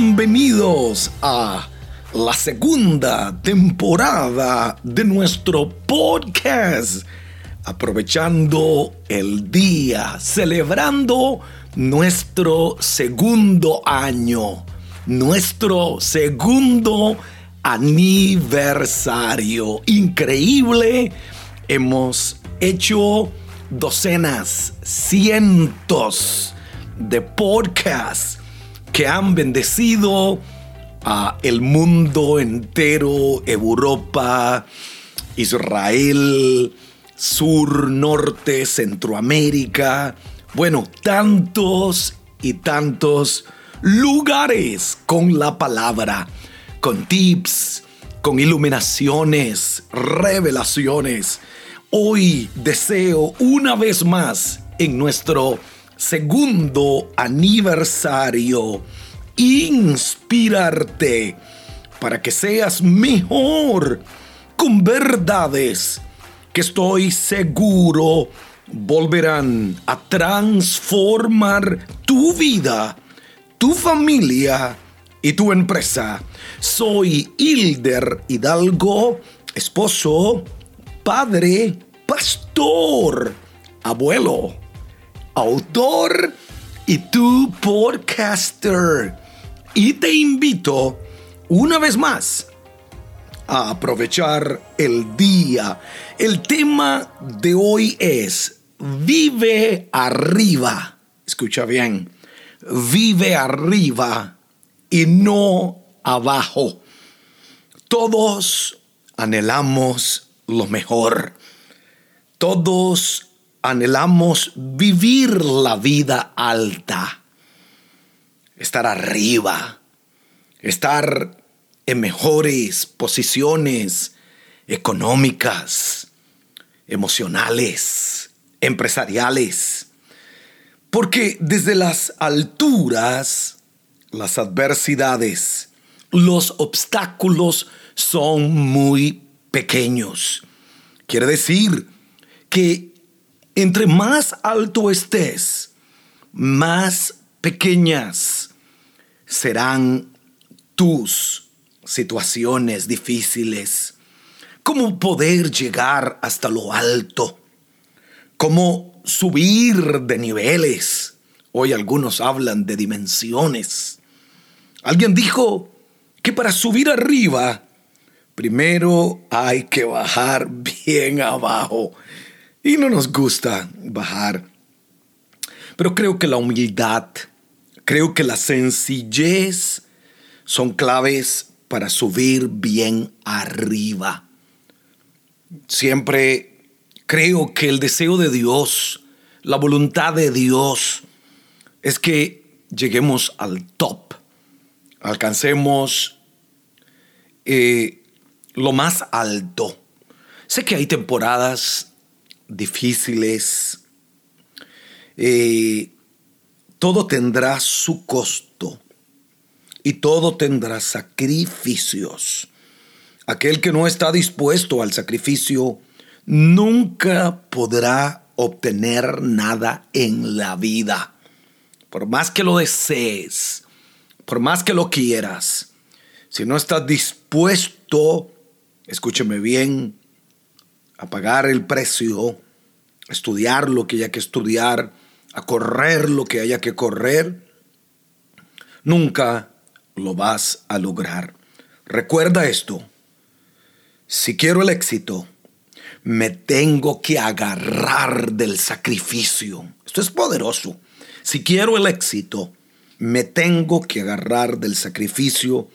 Bienvenidos a la segunda temporada de nuestro podcast. Aprovechando el día, celebrando nuestro segundo año, nuestro segundo aniversario. Increíble. Hemos hecho docenas, cientos de podcasts que han bendecido a el mundo entero, Europa, Israel, sur, norte, Centroamérica, bueno, tantos y tantos lugares con la palabra, con tips, con iluminaciones, revelaciones. Hoy deseo una vez más en nuestro segundo aniversario, inspirarte para que seas mejor con verdades que estoy seguro volverán a transformar tu vida, tu familia y tu empresa. Soy Hilder Hidalgo, esposo, padre, pastor, abuelo autor y tu podcaster. Y te invito una vez más a aprovechar el día. El tema de hoy es vive arriba. Escucha bien, vive arriba y no abajo. Todos anhelamos lo mejor. Todos anhelamos vivir la vida alta, estar arriba, estar en mejores posiciones económicas, emocionales, empresariales. Porque desde las alturas, las adversidades, los obstáculos son muy pequeños. Quiere decir que entre más alto estés, más pequeñas serán tus situaciones difíciles. ¿Cómo poder llegar hasta lo alto? ¿Cómo subir de niveles? Hoy algunos hablan de dimensiones. Alguien dijo que para subir arriba, primero hay que bajar bien abajo y no nos gusta bajar. Pero creo que la humildad, creo que la sencillez son claves para subir bien arriba. Siempre creo que el deseo de Dios, la voluntad de Dios, es que lleguemos al top, alcancemos eh, lo más alto. Sé que hay temporadas difíciles, eh, todo tendrá su costo y todo tendrá sacrificios. Aquel que no está dispuesto al sacrificio nunca podrá obtener nada en la vida. Por más que lo desees, por más que lo quieras, si no estás dispuesto, escúcheme bien, a pagar el precio, a estudiar lo que haya que estudiar, a correr lo que haya que correr, nunca lo vas a lograr. Recuerda esto, si quiero el éxito, me tengo que agarrar del sacrificio. Esto es poderoso. Si quiero el éxito, me tengo que agarrar del sacrificio.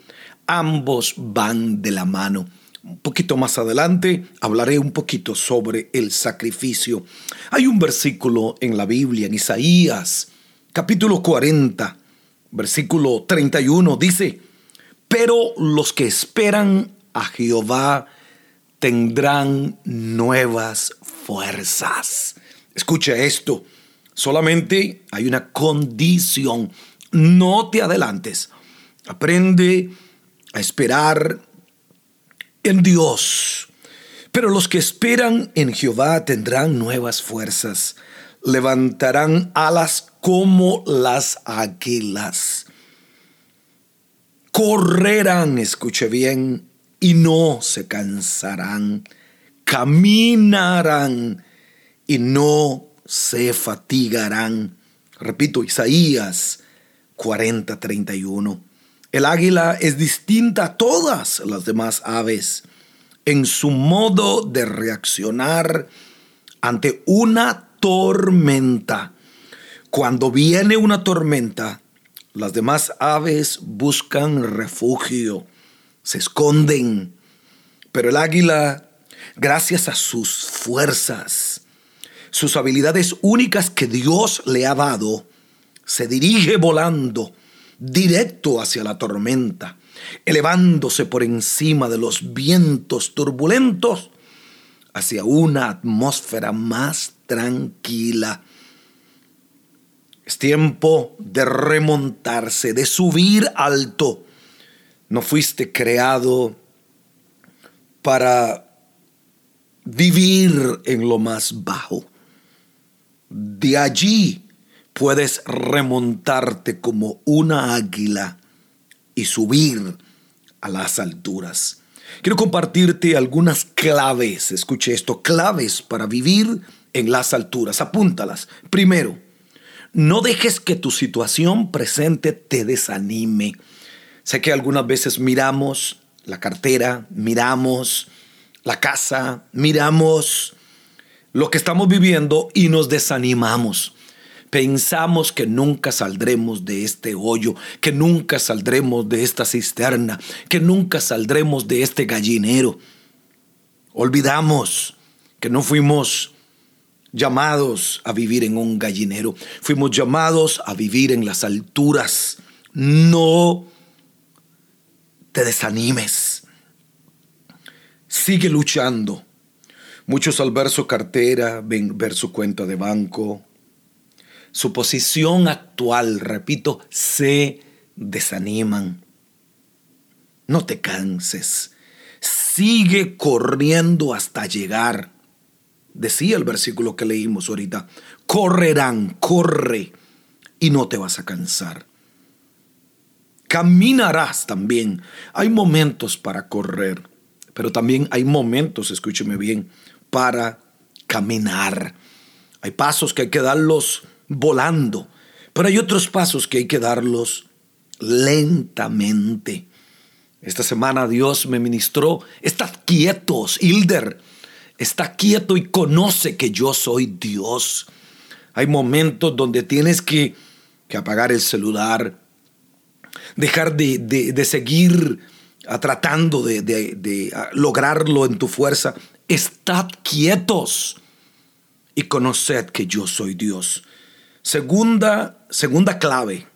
Ambos van de la mano. Un poquito más adelante hablaré un poquito sobre el sacrificio. Hay un versículo en la Biblia, en Isaías, capítulo 40, versículo 31, dice, pero los que esperan a Jehová tendrán nuevas fuerzas. Escucha esto, solamente hay una condición, no te adelantes, aprende a esperar en Dios. Pero los que esperan en Jehová tendrán nuevas fuerzas, levantarán alas como las águilas. correrán, escuche bien, y no se cansarán, caminarán y no se fatigarán. Repito, Isaías 40, 31. El águila es distinta a todas las demás aves en su modo de reaccionar ante una tormenta. Cuando viene una tormenta, las demás aves buscan refugio, se esconden, pero el águila, gracias a sus fuerzas, sus habilidades únicas que Dios le ha dado, se dirige volando directo hacia la tormenta, elevándose por encima de los vientos turbulentos hacia una atmósfera más tranquila. Es tiempo de remontarse, de subir alto. No fuiste creado para vivir en lo más bajo. De allí puedes remontarte como una águila y subir a las alturas. Quiero compartirte algunas claves, escuche esto, claves para vivir en las alturas. Apúntalas. Primero, no dejes que tu situación presente te desanime. Sé que algunas veces miramos la cartera, miramos la casa, miramos lo que estamos viviendo y nos desanimamos. Pensamos que nunca saldremos de este hoyo, que nunca saldremos de esta cisterna, que nunca saldremos de este gallinero. Olvidamos que no fuimos llamados a vivir en un gallinero, fuimos llamados a vivir en las alturas. No te desanimes. Sigue luchando. Muchos al ver su cartera, ver su cuenta de banco, su posición actual, repito, se desaniman. No te canses. Sigue corriendo hasta llegar. Decía el versículo que leímos ahorita. Correrán, corre y no te vas a cansar. Caminarás también. Hay momentos para correr, pero también hay momentos, escúcheme bien, para caminar. Hay pasos que hay que darlos volando. Pero hay otros pasos que hay que darlos lentamente. Esta semana Dios me ministró, está quietos, Hilder, está quieto y conoce que yo soy Dios. Hay momentos donde tienes que, apagar el celular, dejar de, seguir tratando de, de lograrlo en tu fuerza. Estad quietos y conoced que yo soy Dios. Segunda, segunda clave,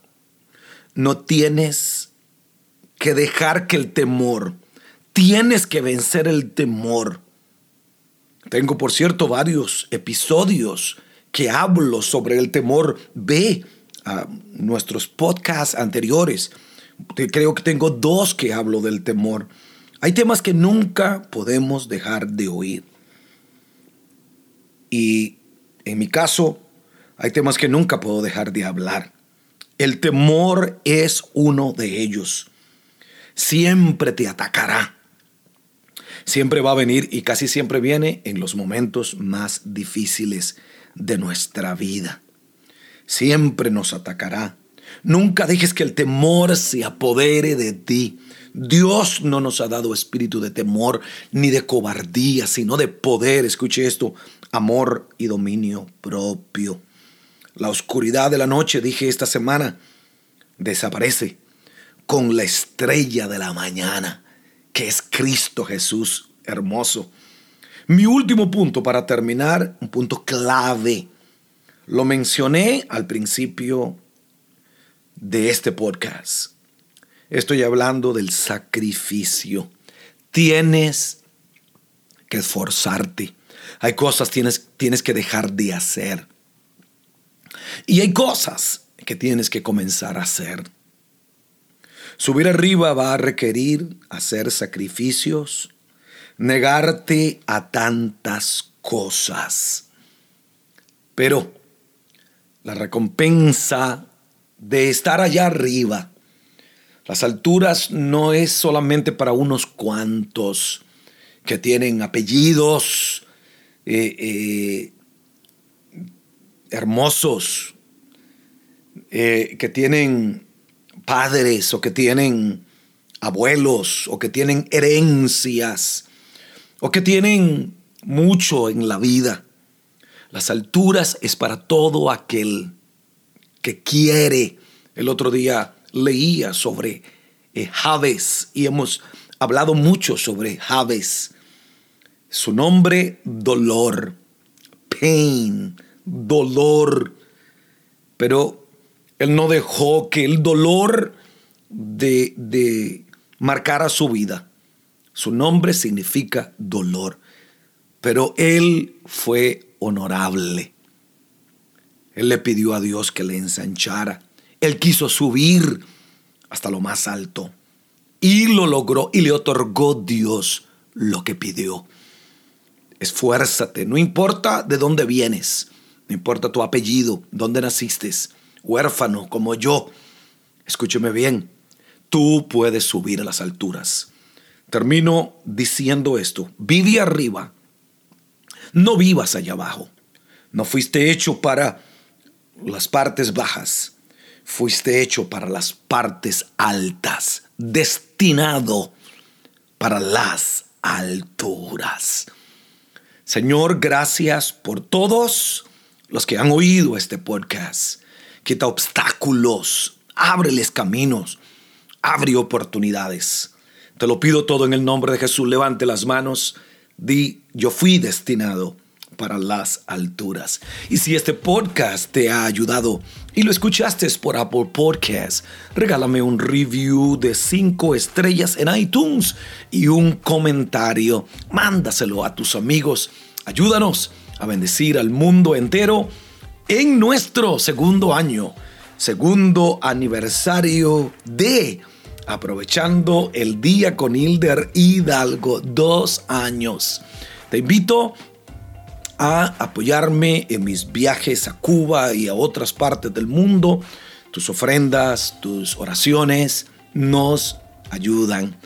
no tienes que dejar que el temor, tienes que vencer el temor. Tengo, por cierto, varios episodios que hablo sobre el temor. Ve a nuestros podcasts anteriores. Creo que tengo dos que hablo del temor. Hay temas que nunca podemos dejar de oír. Y en mi caso, hay temas que nunca puedo dejar de hablar. El temor es uno de ellos. Siempre te atacará. Siempre va a venir y casi siempre viene en los momentos más difíciles de nuestra vida. Siempre nos atacará. Nunca dejes que el temor se apodere de ti. Dios no nos ha dado espíritu de temor ni de cobardía, sino de poder. Escuche esto, amor y dominio propio. La oscuridad de la noche, dije esta semana, desaparece con la estrella de la mañana, que es Cristo Jesús hermoso. Mi último punto para terminar, un punto clave. Lo mencioné al principio de este podcast. Estoy hablando del sacrificio. Tienes que esforzarte. Hay cosas tienes tienes que dejar de hacer. Y hay cosas que tienes que comenzar a hacer. Subir arriba va a requerir hacer sacrificios, negarte a tantas cosas. Pero la recompensa de estar allá arriba, Las alturas no es solamente para unos cuantos que tienen apellidos eh, eh, hermosos, eh, que tienen padres o que tienen abuelos o que tienen herencias o que tienen mucho en la vida. Las alturas es para todo aquel que quiere. El otro día leía sobre eh, Javes y hemos hablado mucho sobre Javes. Su nombre, dolor, pain, dolor. Pero él no dejó que el dolor de, de marcara su vida. Su nombre significa dolor. Pero él fue honorable. Él le pidió a Dios que le ensanchara. Él quiso subir hasta lo más alto. Y lo logró y le otorgó Dios lo que pidió. Esfuérzate, no importa de dónde vienes, no importa tu apellido, dónde naciste, huérfano como yo. Escúcheme bien, tú puedes subir a las alturas. Termino diciendo esto, vive arriba, no vivas allá abajo. No fuiste hecho para las partes bajas, fuiste hecho para las partes altas, destinado para las alturas. Señor, gracias por todos los que han oído este podcast. Quita obstáculos, ábreles caminos, abre oportunidades. Te lo pido todo en el nombre de Jesús. Levante las manos. Di, yo fui destinado para las alturas. Y si este podcast te ha ayudado y lo escuchaste por Apple Podcast, regálame un review de 5 estrellas en iTunes y un comentario. Mándaselo a tus amigos. Ayúdanos a bendecir al mundo entero en nuestro segundo año, segundo aniversario de Aprovechando el día con Hilder Hidalgo, dos años. Te invito a apoyarme en mis viajes a Cuba y a otras partes del mundo. Tus ofrendas, tus oraciones nos ayudan.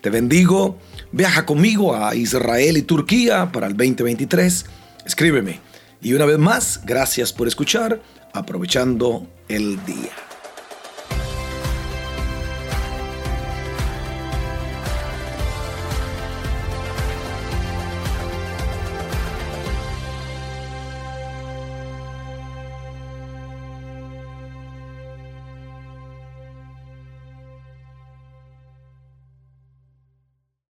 Te bendigo. Viaja conmigo a Israel y Turquía para el 2023. Escríbeme y una vez más, gracias por escuchar, aprovechando el día.